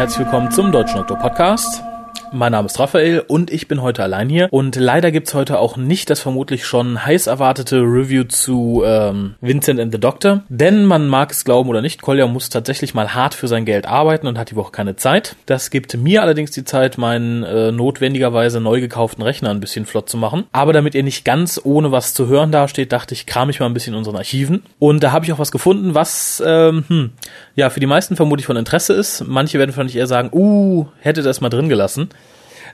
Herzlich willkommen zum Deutschen Doktor Podcast. Mein Name ist Raphael und ich bin heute allein hier. Und leider gibt's heute auch nicht das vermutlich schon heiß erwartete Review zu ähm, Vincent and the Doctor. Denn man mag es glauben oder nicht, Kolja muss tatsächlich mal hart für sein Geld arbeiten und hat die Woche keine Zeit. Das gibt mir allerdings die Zeit, meinen äh, notwendigerweise neu gekauften Rechner ein bisschen flott zu machen. Aber damit ihr nicht ganz ohne was zu hören dasteht, dachte ich, kram ich mal ein bisschen in unseren Archiven. Und da habe ich auch was gefunden, was ähm, hm, ja für die meisten vermutlich von Interesse ist. Manche werden vielleicht eher sagen, uh, hätte das mal drin gelassen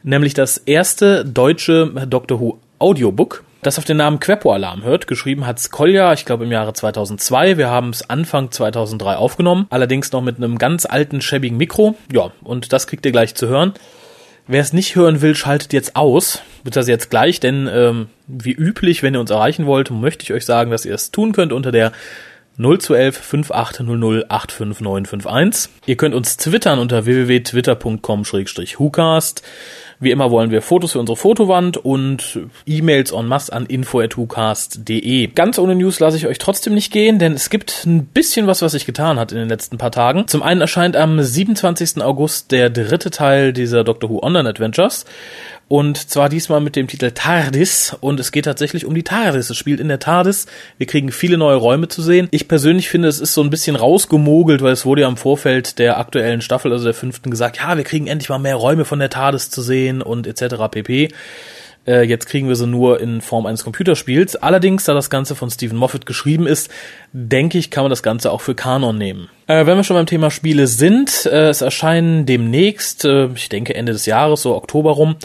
nämlich das erste deutsche Doctor Who Audiobook, das auf den Namen Queppo Alarm hört. Geschrieben hat's Kolja, ich glaube im Jahre 2002. Wir haben es Anfang 2003 aufgenommen, allerdings noch mit einem ganz alten, schäbigen Mikro. Ja, und das kriegt ihr gleich zu hören. Wer es nicht hören will, schaltet jetzt aus, beziehungsweise jetzt gleich, denn ähm, wie üblich, wenn ihr uns erreichen wollt, möchte ich euch sagen, dass ihr es tun könnt unter der 0211 5800 85951. Ihr könnt uns twittern unter www.twitter.com-hucast. Wie immer wollen wir Fotos für unsere Fotowand und E-Mails en masse an info.hucast.de. Ganz ohne News lasse ich euch trotzdem nicht gehen, denn es gibt ein bisschen was, was sich getan hat in den letzten paar Tagen. Zum einen erscheint am 27. August der dritte Teil dieser Doctor Who Online Adventures. Und zwar diesmal mit dem Titel TARDIS. Und es geht tatsächlich um die TARDIS. Es spielt in der TARDIS. Wir kriegen viele neue Räume zu sehen. Ich persönlich finde, es ist so ein bisschen rausgemogelt, weil es wurde ja im Vorfeld der aktuellen Staffel, also der fünften, gesagt, ja, wir kriegen endlich mal mehr Räume von der TARDIS zu sehen und etc. pp. Äh, jetzt kriegen wir sie nur in Form eines Computerspiels. Allerdings, da das Ganze von Stephen Moffat geschrieben ist, denke ich, kann man das Ganze auch für Kanon nehmen. Äh, wenn wir schon beim Thema Spiele sind, äh, es erscheinen demnächst, äh, ich denke Ende des Jahres, so Oktober rum,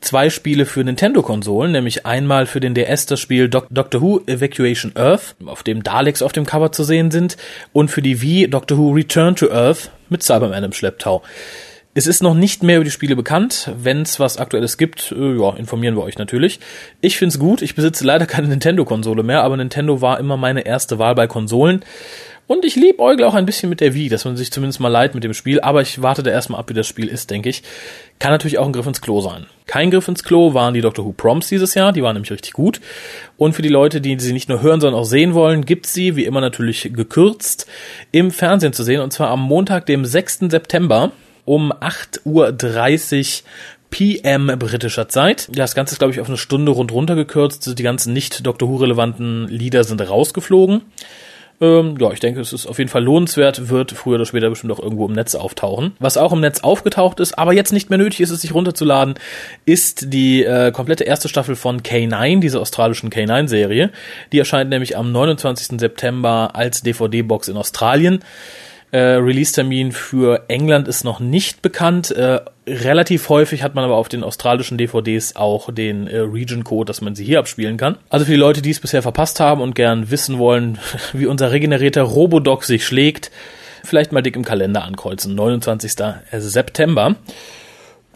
zwei Spiele für Nintendo-Konsolen, nämlich einmal für den DS das Spiel Doc Doctor Who Evacuation Earth, auf dem Daleks auf dem Cover zu sehen sind, und für die Wii Doctor Who Return to Earth mit Cyberman im Schlepptau. Es ist noch nicht mehr über die Spiele bekannt. Wenn es was Aktuelles gibt, äh, ja, informieren wir euch natürlich. Ich find's gut. Ich besitze leider keine Nintendo-Konsole mehr, aber Nintendo war immer meine erste Wahl bei Konsolen. Und ich liebäugle auch ein bisschen mit der Wii, dass man sich zumindest mal leid mit dem Spiel, aber ich warte da erstmal ab, wie das Spiel ist, denke ich. Kann natürlich auch ein Griff ins Klo sein. Kein Griff ins Klo waren die Doctor Who Proms dieses Jahr, die waren nämlich richtig gut. Und für die Leute, die sie nicht nur hören, sondern auch sehen wollen, gibt's sie, wie immer natürlich gekürzt, im Fernsehen zu sehen, und zwar am Montag, dem 6. September um 8.30 Uhr PM britischer Zeit. Das Ganze ist, glaube ich, auf eine Stunde rund runter gekürzt. Die ganzen nicht Doctor Who-relevanten Lieder sind rausgeflogen. Ähm, ja, ich denke, es ist auf jeden Fall lohnenswert, wird früher oder später bestimmt auch irgendwo im Netz auftauchen. Was auch im Netz aufgetaucht ist, aber jetzt nicht mehr nötig ist, es sich runterzuladen, ist die äh, komplette erste Staffel von K9, dieser australischen K9-Serie. Die erscheint nämlich am 29. September als DVD-Box in Australien. Äh, Release-Termin für England ist noch nicht bekannt. Äh, relativ häufig hat man aber auf den australischen DVDs auch den äh, Region-Code, dass man sie hier abspielen kann. Also für die Leute, die es bisher verpasst haben und gern wissen wollen, wie unser regenerierter Robodoc sich schlägt, vielleicht mal dick im Kalender ankreuzen. 29. September.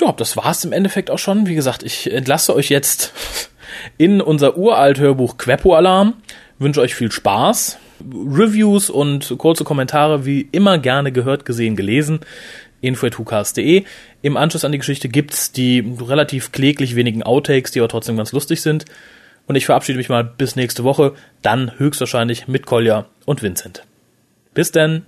Ja, das war's im Endeffekt auch schon. Wie gesagt, ich entlasse euch jetzt in unser uralt Hörbuch Queppo-Alarm. Wünsche euch viel Spaß Reviews und kurze Kommentare wie immer gerne gehört, gesehen, gelesen. info.hucast.de. Im Anschluss an die Geschichte gibt's die relativ kläglich wenigen Outtakes, die aber trotzdem ganz lustig sind. Und ich verabschiede mich mal bis nächste Woche, dann höchstwahrscheinlich mit Kolja und Vincent. Bis denn!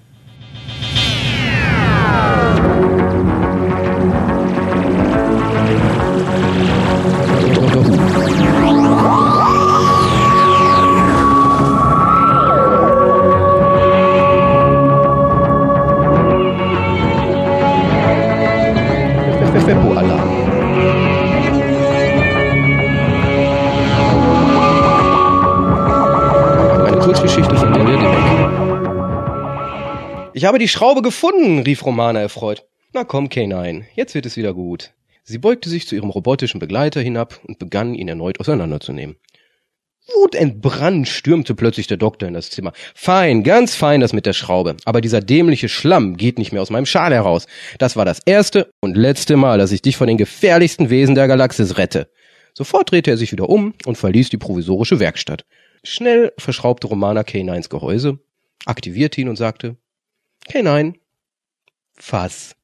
Ich habe die Schraube gefunden, rief Romana erfreut. Na komm, K9, jetzt wird es wieder gut. Sie beugte sich zu ihrem robotischen Begleiter hinab und begann, ihn erneut auseinanderzunehmen. Wutentbrannt stürmte plötzlich der Doktor in das Zimmer. Fein, ganz fein das mit der Schraube. Aber dieser dämliche Schlamm geht nicht mehr aus meinem Schal heraus. Das war das erste und letzte Mal, dass ich dich von den gefährlichsten Wesen der Galaxis rette. Sofort drehte er sich wieder um und verließ die provisorische Werkstatt. Schnell verschraubte Romana K9s Gehäuse, aktivierte ihn und sagte, K9. Fass.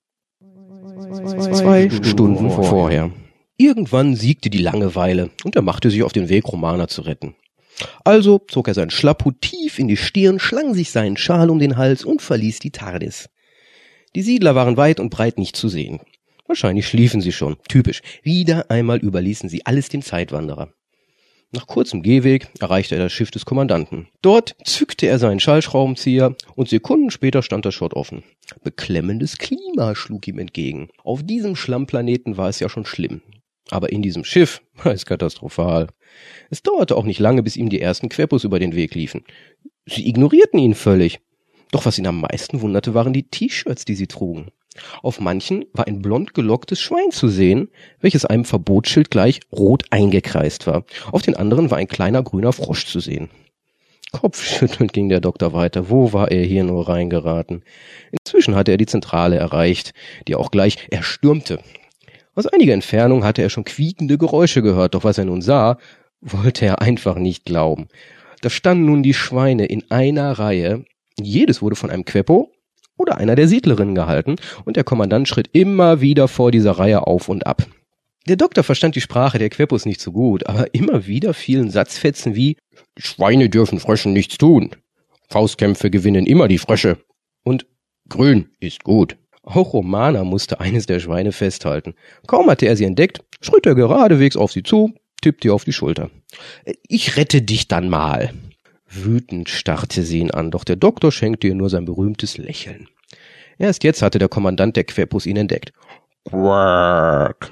Zwei Stunden vorher. Irgendwann siegte die Langeweile und er machte sich auf den Weg, Romana zu retten. Also zog er seinen Schlapphut tief in die Stirn, schlang sich seinen Schal um den Hals und verließ die TARDIS. Die Siedler waren weit und breit nicht zu sehen. Wahrscheinlich schliefen sie schon. Typisch. Wieder einmal überließen sie alles dem Zeitwanderer. Nach kurzem Gehweg erreichte er das Schiff des Kommandanten. Dort zückte er seinen Schallschraubenzieher und Sekunden später stand das Schott offen. Beklemmendes Klima schlug ihm entgegen. Auf diesem Schlammplaneten war es ja schon schlimm. Aber in diesem Schiff war es katastrophal. Es dauerte auch nicht lange, bis ihm die ersten Quepos über den Weg liefen. Sie ignorierten ihn völlig. Doch was ihn am meisten wunderte, waren die T-Shirts, die sie trugen. Auf manchen war ein blond gelocktes Schwein zu sehen, welches einem Verbotsschild gleich rot eingekreist war. Auf den anderen war ein kleiner grüner Frosch zu sehen. Kopfschüttelnd ging der Doktor weiter. Wo war er hier nur reingeraten? Inzwischen hatte er die Zentrale erreicht, die auch gleich erstürmte. Aus einiger Entfernung hatte er schon quiekende Geräusche gehört, doch was er nun sah, wollte er einfach nicht glauben. Da standen nun die Schweine in einer Reihe. Jedes wurde von einem Queppo oder einer der Siedlerinnen gehalten, und der Kommandant schritt immer wieder vor dieser Reihe auf und ab. Der Doktor verstand die Sprache der Queppos nicht so gut, aber immer wieder fielen Satzfetzen wie Schweine dürfen Fröschen nichts tun. Faustkämpfe gewinnen immer die Frösche. Und grün ist gut. Auch Romana musste eines der Schweine festhalten. Kaum hatte er sie entdeckt, schritt er geradewegs auf sie zu, tippte ihr auf die Schulter. Ich rette dich dann mal. Wütend starrte sie ihn an, doch der Doktor schenkte ihr nur sein berühmtes Lächeln. Erst jetzt hatte der Kommandant der Quepus ihn entdeckt. Quack.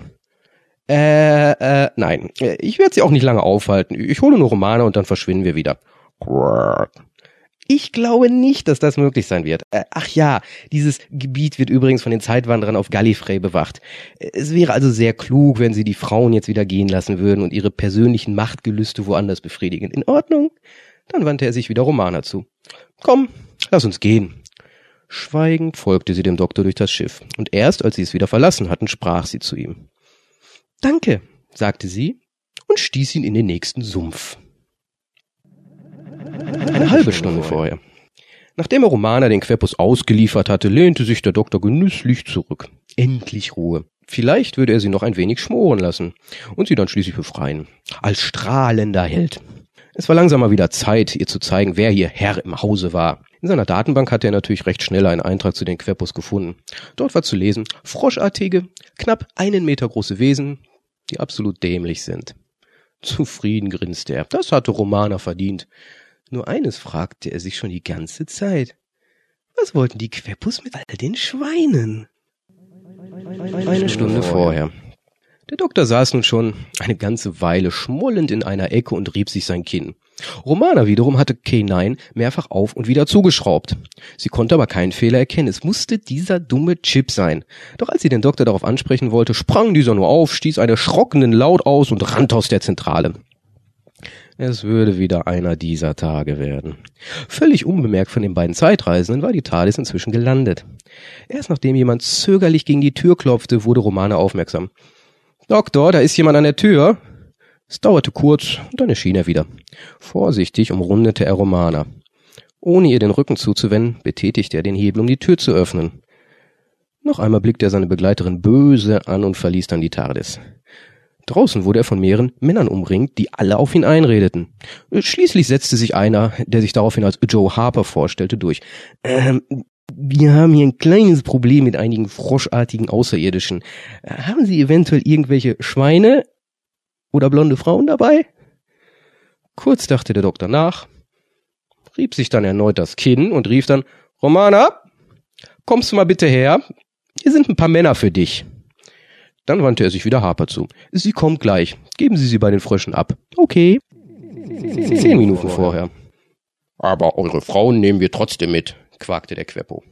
Äh, äh, nein. Ich werde sie auch nicht lange aufhalten. Ich hole nur Romane und dann verschwinden wir wieder. Quack. Ich glaube nicht, dass das möglich sein wird. Äh, ach ja, dieses Gebiet wird übrigens von den Zeitwanderern auf Gallifrey bewacht. Es wäre also sehr klug, wenn sie die Frauen jetzt wieder gehen lassen würden und ihre persönlichen Machtgelüste woanders befriedigen. In Ordnung? Dann wandte er sich wieder Romana zu. Komm, lass uns gehen. Schweigend folgte sie dem Doktor durch das Schiff, und erst als sie es wieder verlassen hatten, sprach sie zu ihm. Danke, sagte sie und stieß ihn in den nächsten Sumpf. Eine halbe Stunde vorher. Nachdem er Romana den Querpus ausgeliefert hatte, lehnte sich der Doktor genüsslich zurück. Endlich Ruhe. Vielleicht würde er sie noch ein wenig schmoren lassen und sie dann schließlich befreien. Als strahlender Held. Es war langsam mal wieder Zeit, ihr zu zeigen, wer hier Herr im Hause war. In seiner Datenbank hatte er natürlich recht schnell einen Eintrag zu den Querpus gefunden. Dort war zu lesen, froschartige, knapp einen Meter große Wesen, die absolut dämlich sind. Zufrieden grinste er. Das hatte Romana verdient. Nur eines fragte er sich schon die ganze Zeit. Was wollten die Quepus mit all den Schweinen? Eine Stunde vorher. Der Doktor saß nun schon eine ganze Weile schmollend in einer Ecke und rieb sich sein Kinn. Romana wiederum hatte K9 mehrfach auf und wieder zugeschraubt. Sie konnte aber keinen Fehler erkennen. Es musste dieser dumme Chip sein. Doch als sie den Doktor darauf ansprechen wollte, sprang dieser nur auf, stieß einen erschrockenen Laut aus und rannte aus der Zentrale. Es würde wieder einer dieser Tage werden. Völlig unbemerkt von den beiden Zeitreisenden war die TARDIS inzwischen gelandet. Erst nachdem jemand zögerlich gegen die Tür klopfte, wurde Romana aufmerksam. Doktor, da ist jemand an der Tür. Es dauerte kurz, und dann erschien er wieder. Vorsichtig umrundete er Romana. Ohne ihr den Rücken zuzuwenden, betätigte er den Hebel, um die Tür zu öffnen. Noch einmal blickte er seine Begleiterin böse an und verließ dann die TARDIS. Draußen wurde er von mehreren Männern umringt, die alle auf ihn einredeten. Schließlich setzte sich einer, der sich daraufhin als Joe Harper vorstellte, durch. Ähm, wir haben hier ein kleines Problem mit einigen froschartigen Außerirdischen. Haben Sie eventuell irgendwelche Schweine oder blonde Frauen dabei? Kurz dachte der Doktor nach, rieb sich dann erneut das Kinn und rief dann, Romana, kommst du mal bitte her? Hier sind ein paar Männer für dich. Dann wandte er sich wieder Harper zu. Sie kommt gleich. Geben Sie sie bei den Fröschen ab. Okay. Zehn Minuten vorher. Aber eure Frauen nehmen wir trotzdem mit, quakte der Queppo.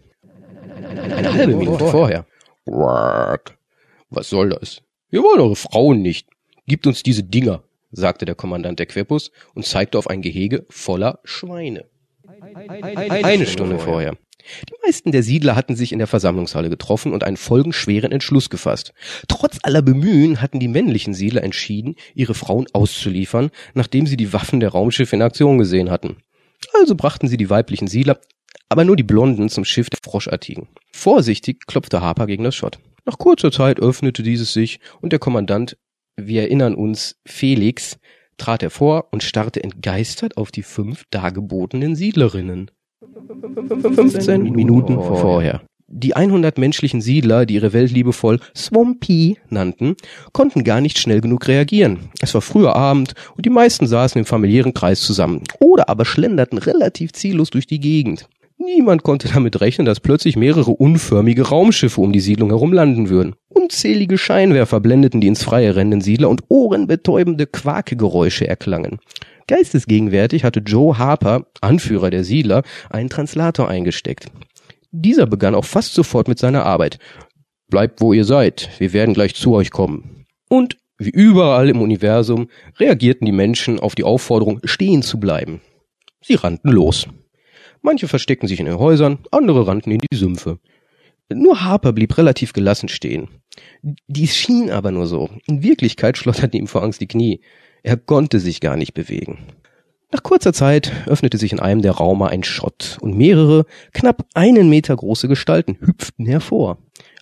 Eine halbe Minute vorher. Quack. Was soll das? Wir wollen eure Frauen nicht. Gibt uns diese Dinger, sagte der Kommandant der Queppus und zeigte auf ein Gehege voller Schweine. Eine Stunde vorher. Die meisten der Siedler hatten sich in der Versammlungshalle getroffen und einen folgenschweren Entschluss gefasst. Trotz aller Bemühen hatten die männlichen Siedler entschieden, ihre Frauen auszuliefern, nachdem sie die Waffen der Raumschiffe in Aktion gesehen hatten. Also brachten sie die weiblichen Siedler aber nur die Blonden zum Schiff der Froschartigen. Vorsichtig klopfte Harper gegen das Schott. Nach kurzer Zeit öffnete dieses sich und der Kommandant, wir erinnern uns, Felix, trat hervor und starrte entgeistert auf die fünf dargebotenen Siedlerinnen. 15 Minuten vorher. Die 100 menschlichen Siedler, die ihre Welt liebevoll Swampy nannten, konnten gar nicht schnell genug reagieren. Es war früher Abend und die meisten saßen im familiären Kreis zusammen oder aber schlenderten relativ ziellos durch die Gegend. Niemand konnte damit rechnen, dass plötzlich mehrere unförmige Raumschiffe um die Siedlung herum landen würden. Unzählige Scheinwerfer blendeten die ins Freie rennenden Siedler und ohrenbetäubende Quakegeräusche erklangen. Geistesgegenwärtig hatte Joe Harper, Anführer der Siedler, einen Translator eingesteckt. Dieser begann auch fast sofort mit seiner Arbeit. Bleibt, wo ihr seid, wir werden gleich zu euch kommen. Und wie überall im Universum reagierten die Menschen auf die Aufforderung, stehen zu bleiben. Sie rannten los. Manche versteckten sich in den Häusern, andere rannten in die Sümpfe. Nur Harper blieb relativ gelassen stehen. Dies schien aber nur so. In Wirklichkeit schlotterten ihm vor Angst die Knie. Er konnte sich gar nicht bewegen. Nach kurzer Zeit öffnete sich in einem der Raume ein Schott und mehrere, knapp einen Meter große Gestalten hüpften hervor.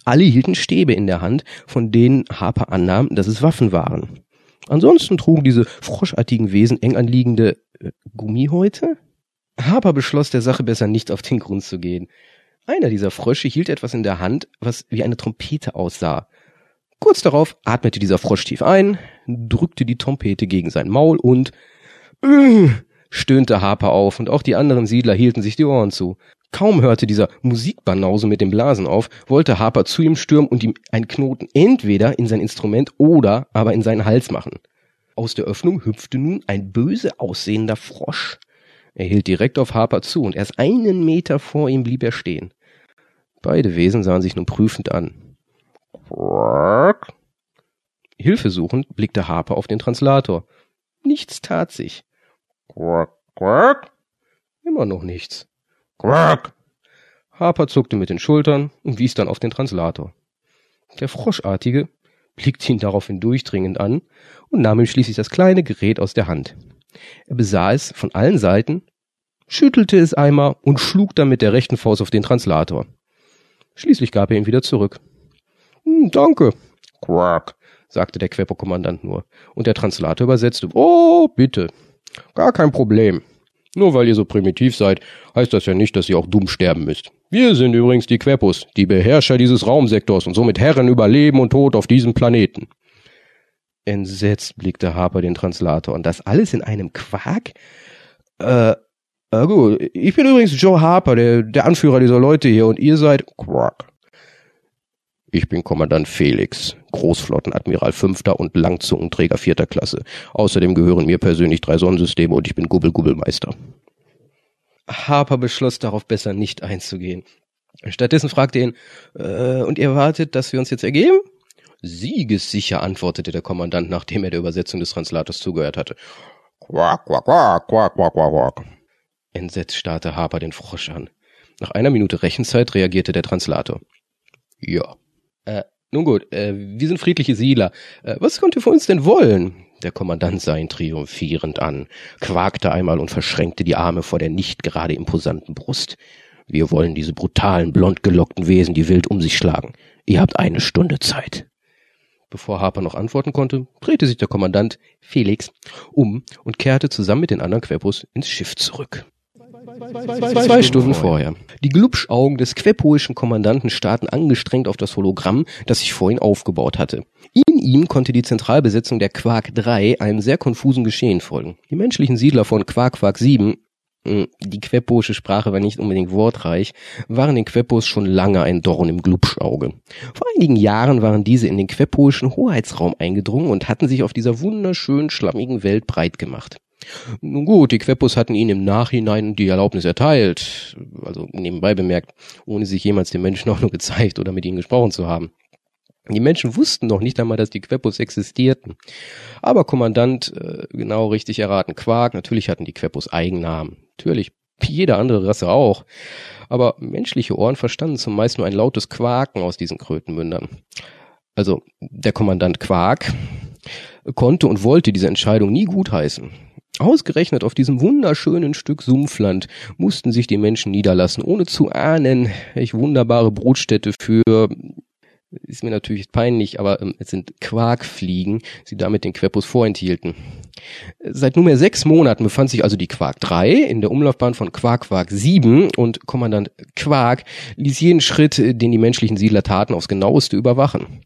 Alle hielten Stäbe in der Hand, von denen Harper annahm, dass es Waffen waren. Ansonsten trugen diese froschartigen Wesen eng anliegende äh, Gummihäute? Harper beschloss, der Sache besser nicht auf den Grund zu gehen. Einer dieser Frösche hielt etwas in der Hand, was wie eine Trompete aussah. Kurz darauf atmete dieser Frosch tief ein, drückte die Trompete gegen sein Maul und äh, stöhnte Harper auf und auch die anderen Siedler hielten sich die Ohren zu. Kaum hörte dieser Musikbanause mit dem Blasen auf, wollte Harper zu ihm stürmen und ihm einen Knoten entweder in sein Instrument oder aber in seinen Hals machen. Aus der Öffnung hüpfte nun ein böse aussehender Frosch. Er hielt direkt auf Harper zu und erst einen Meter vor ihm blieb er stehen. Beide Wesen sahen sich nun prüfend an. Hilfesuchend blickte Harper auf den Translator. Nichts tat sich. Quack, quack. Immer noch nichts. Quack. Harper zuckte mit den Schultern und wies dann auf den Translator. Der Froschartige blickte ihn daraufhin durchdringend an und nahm ihm schließlich das kleine Gerät aus der Hand. Er besah es von allen Seiten, schüttelte es einmal und schlug dann mit der rechten Faust auf den Translator. Schließlich gab er ihn wieder zurück. Hm, danke. Quack, sagte der Queppo-Kommandant nur. Und der Translator übersetzte. Oh, bitte. Gar kein Problem. Nur weil ihr so primitiv seid, heißt das ja nicht, dass ihr auch dumm sterben müsst. Wir sind übrigens die Quepos, die Beherrscher dieses Raumsektors und somit Herren über Leben und Tod auf diesem Planeten. Entsetzt blickte Harper den Translator. Und das alles in einem Quark? Äh, äh gut. Ich bin übrigens Joe Harper, der, der Anführer dieser Leute hier, und ihr seid Quark. Ich bin Kommandant Felix, Großflottenadmiral fünfter und Langzungenträger vierter Klasse. Außerdem gehören mir persönlich drei Sonnensysteme und ich bin Gubbel-Gubbelmeister. Harper beschloss darauf besser nicht einzugehen. Stattdessen fragte ihn, äh, und ihr wartet, dass wir uns jetzt ergeben? Siegessicher, antwortete der Kommandant, nachdem er der Übersetzung des Translators zugehört hatte. Quack, quack, quack, quack, quack, quack, quack. Entsetzt starrte Harper den Frosch an. Nach einer Minute Rechenzeit reagierte der Translator. Ja, äh, nun gut, äh, wir sind friedliche Siedler. Äh, was könnt ihr von uns denn wollen? Der Kommandant sah ihn triumphierend an, quakte einmal und verschränkte die Arme vor der nicht gerade imposanten Brust. Wir wollen diese brutalen, blond gelockten Wesen, die wild um sich schlagen. Ihr habt eine Stunde Zeit. Bevor Harper noch antworten konnte, drehte sich der Kommandant Felix um und kehrte zusammen mit den anderen Quepos ins Schiff zurück. Zwei, Stunden vorher. Die Glubschaugen des quepoischen Kommandanten starrten angestrengt auf das Hologramm, das sich vor ihn aufgebaut hatte. In ihm konnte die Zentralbesetzung der Quark 3 einem sehr konfusen Geschehen folgen. Die menschlichen Siedler von Quark Quark 7 hm, die queposche Sprache war nicht unbedingt wortreich, waren den Quepos schon lange ein Dorn im Glubschauge. Vor einigen Jahren waren diese in den quepoischen Hoheitsraum eingedrungen und hatten sich auf dieser wunderschönen, schlammigen Welt breit gemacht. Nun gut, die Quepos hatten ihnen im Nachhinein die Erlaubnis erteilt, also nebenbei bemerkt, ohne sich jemals den Menschen auch nur gezeigt oder mit ihnen gesprochen zu haben. Die Menschen wussten noch nicht einmal, dass die Quepos existierten. Aber Kommandant, äh, genau richtig erraten, Quark, natürlich hatten die Quepos Eigennamen. Natürlich, jede andere Rasse auch. Aber menschliche Ohren verstanden zumeist nur ein lautes Quaken aus diesen Krötenmündern. Also, der Kommandant Quark konnte und wollte diese Entscheidung nie gutheißen. Ausgerechnet auf diesem wunderschönen Stück Sumpfland mussten sich die Menschen niederlassen, ohne zu ahnen, welche wunderbare Brutstätte für ist mir natürlich peinlich, aber ähm, es sind Quarkfliegen, die damit den Querpus vorenthielten. Seit nunmehr sechs Monaten befand sich also die Quark 3 in der Umlaufbahn von Quark Quark 7 und Kommandant Quark ließ jeden Schritt, den die menschlichen Siedler taten, aufs genaueste überwachen.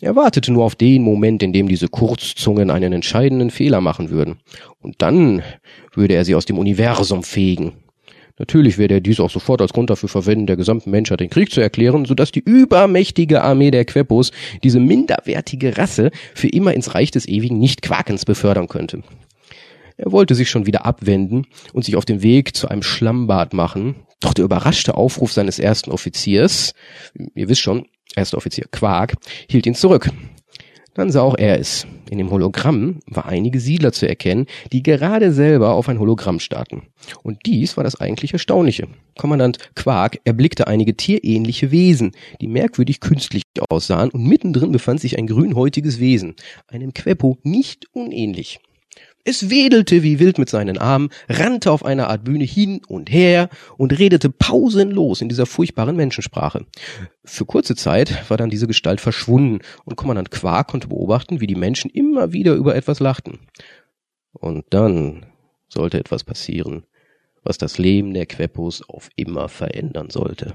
Er wartete nur auf den Moment, in dem diese Kurzzungen einen entscheidenden Fehler machen würden. Und dann würde er sie aus dem Universum fegen. Natürlich werde er dies auch sofort als Grund dafür verwenden, der gesamten Menschheit den Krieg zu erklären, sodass die übermächtige Armee der Quepos diese minderwertige Rasse für immer ins Reich des ewigen Nicht-Quakens befördern könnte. Er wollte sich schon wieder abwenden und sich auf den Weg zu einem Schlammbad machen, doch der überraschte Aufruf seines ersten Offiziers, ihr wisst schon, erster Offizier Quark, hielt ihn zurück. Dann sah auch er es. In dem Hologramm war einige Siedler zu erkennen, die gerade selber auf ein Hologramm starten. Und dies war das eigentlich Erstaunliche. Kommandant Quark erblickte einige tierähnliche Wesen, die merkwürdig künstlich aussahen, und mittendrin befand sich ein grünhäutiges Wesen, einem Queppo nicht unähnlich. Es wedelte wie wild mit seinen Armen, rannte auf einer Art Bühne hin und her und redete pausenlos in dieser furchtbaren Menschensprache. Für kurze Zeit war dann diese Gestalt verschwunden und Kommandant Quark konnte beobachten, wie die Menschen immer wieder über etwas lachten. Und dann sollte etwas passieren, was das Leben der Queppos auf immer verändern sollte.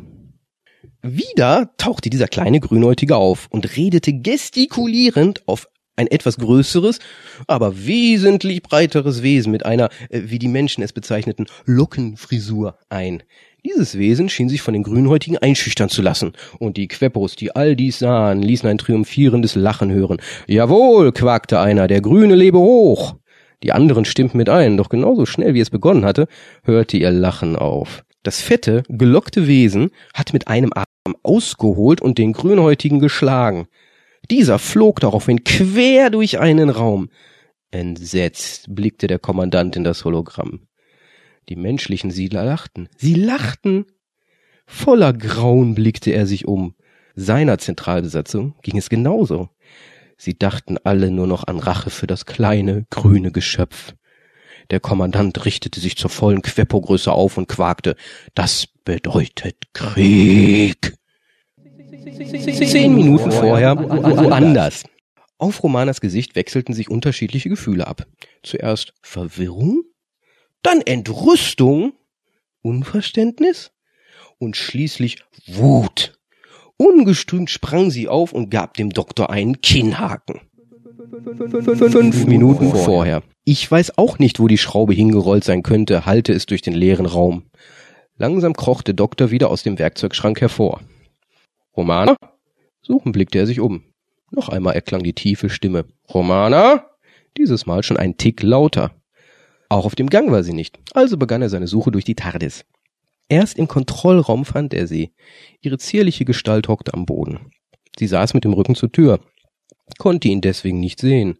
Wieder tauchte dieser kleine Grünhäutige auf und redete gestikulierend auf ein etwas größeres, aber wesentlich breiteres Wesen mit einer, äh, wie die Menschen es bezeichneten, Lockenfrisur ein. Dieses Wesen schien sich von den Grünhäutigen einschüchtern zu lassen, und die Queppos, die all dies sahen, ließen ein triumphierendes Lachen hören. Jawohl, quakte einer, der Grüne lebe hoch. Die anderen stimmten mit ein, doch genauso schnell wie es begonnen hatte, hörte ihr Lachen auf. Das fette, gelockte Wesen hat mit einem Arm ausgeholt und den Grünhäutigen geschlagen. Dieser flog daraufhin quer durch einen Raum. Entsetzt blickte der Kommandant in das Hologramm. Die menschlichen Siedler lachten. Sie lachten. Voller Grauen blickte er sich um. Seiner Zentralbesatzung ging es genauso. Sie dachten alle nur noch an Rache für das kleine, grüne Geschöpf. Der Kommandant richtete sich zur vollen Queppo-Größe auf und quakte, das bedeutet Krieg. Zehn Minuten vorher woanders. Auf Romanas Gesicht wechselten sich unterschiedliche Gefühle ab. Zuerst Verwirrung, dann Entrüstung, Unverständnis und schließlich Wut. Ungestümt sprang sie auf und gab dem Doktor einen Kinnhaken. Fünf Minuten vorher. Ich weiß auch nicht, wo die Schraube hingerollt sein könnte, halte es durch den leeren Raum. Langsam kroch der Doktor wieder aus dem Werkzeugschrank hervor. Romana? Suchen blickte er sich um. Noch einmal erklang die tiefe Stimme. Romana? Dieses Mal schon ein Tick lauter. Auch auf dem Gang war sie nicht, also begann er seine Suche durch die TARDIS. Erst im Kontrollraum fand er sie. Ihre zierliche Gestalt hockte am Boden. Sie saß mit dem Rücken zur Tür, konnte ihn deswegen nicht sehen.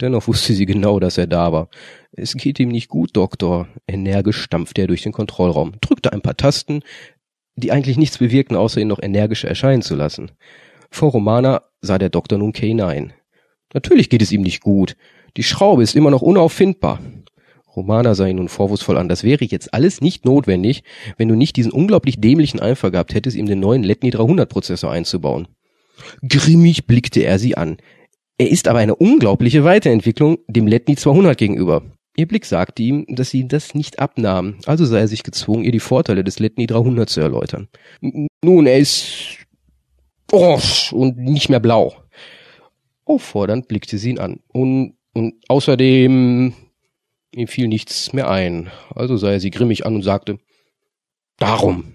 Dennoch wusste sie genau, dass er da war. Es geht ihm nicht gut, Doktor. Energisch stampfte er durch den Kontrollraum, drückte ein paar Tasten, die eigentlich nichts bewirkten, außer ihn noch energischer erscheinen zu lassen. Vor Romana sah der Doktor nun K9. Natürlich geht es ihm nicht gut. Die Schraube ist immer noch unauffindbar. Romana sah ihn nun vorwurfsvoll an. Das wäre jetzt alles nicht notwendig, wenn du nicht diesen unglaublich dämlichen Eifer gehabt hättest, ihm den neuen Letni 300 Prozessor einzubauen. Grimmig blickte er sie an. Er ist aber eine unglaubliche Weiterentwicklung dem Letni 200 gegenüber. Ihr Blick sagte ihm, dass sie das nicht abnahm, also sei er sich gezwungen, ihr die Vorteile des Letni 300 zu erläutern. Nun, er ist orange und nicht mehr blau. Auffordernd blickte sie ihn an. Und, und außerdem ihm fiel nichts mehr ein, also sah er sie grimmig an und sagte, Darum.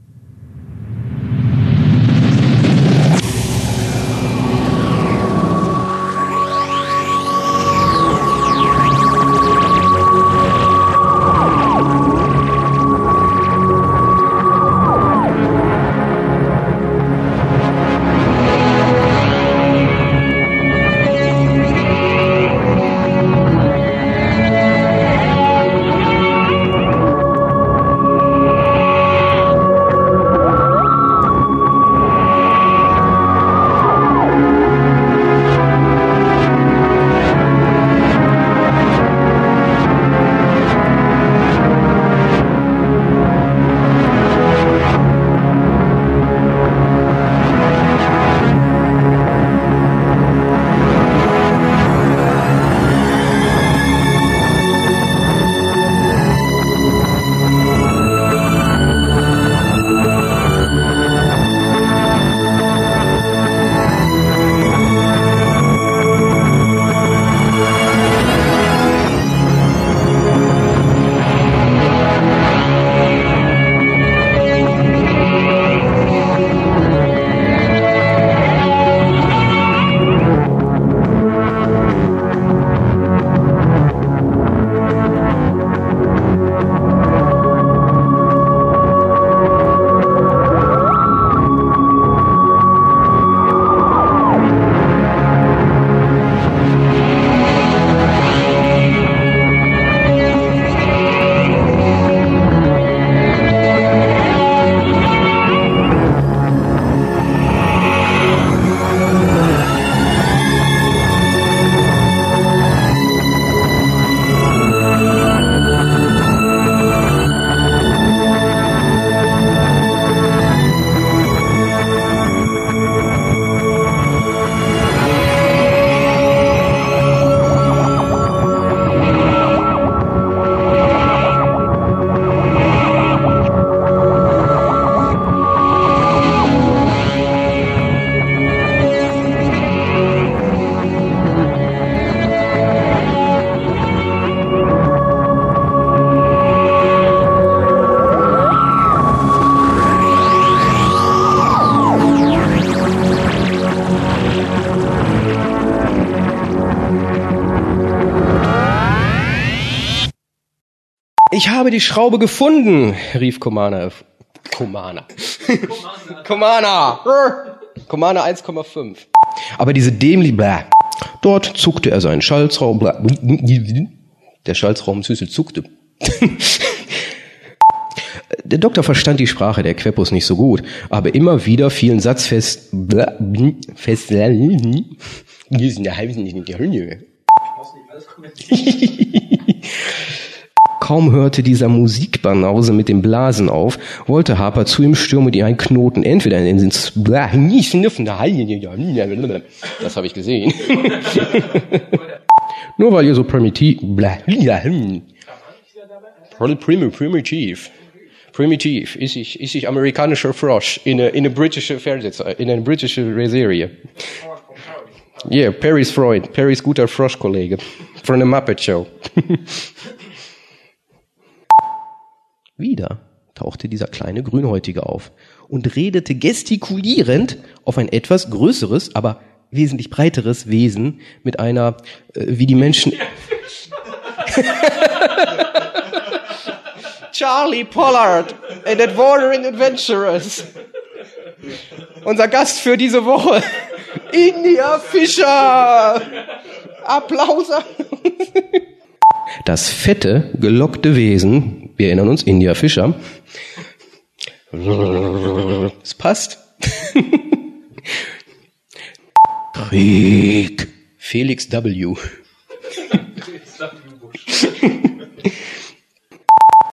Ich habe die Schraube gefunden, rief Commander. Commander. Commander. Commander 1,5. Aber diese dämliche, bläh. Dort zuckte er seinen Schalzraum. Der Schalzraum Süßel zuckte. Der Doktor verstand die Sprache der Quepos nicht so gut, aber immer wieder fielen Satz fest, fest, Kaum hörte dieser Musikbanause mit dem Blasen auf, wollte Harper zu ihm stürmen und ihm einen Knoten entweder in den Das habe ich gesehen. Nur weil ihr so primitiv, primitiv, primitiv, ist ich, ist ich amerikanischer Frosch in eine, in eine britische Fernsehserie, in eine britische Serie. Yeah, Perry's Freund, Perry's guter Froschkollege von der Muppet Show. Wieder tauchte dieser kleine Grünhäutige auf und redete gestikulierend auf ein etwas größeres, aber wesentlich breiteres Wesen mit einer, äh, wie die Menschen. Charlie Pollard and Adventuring Adventurers. Unser Gast für diese Woche. India Fischer. Applaus. Das fette, gelockte Wesen, wir erinnern uns, India Fischer. Es passt. Krieg. Felix W. Felix W.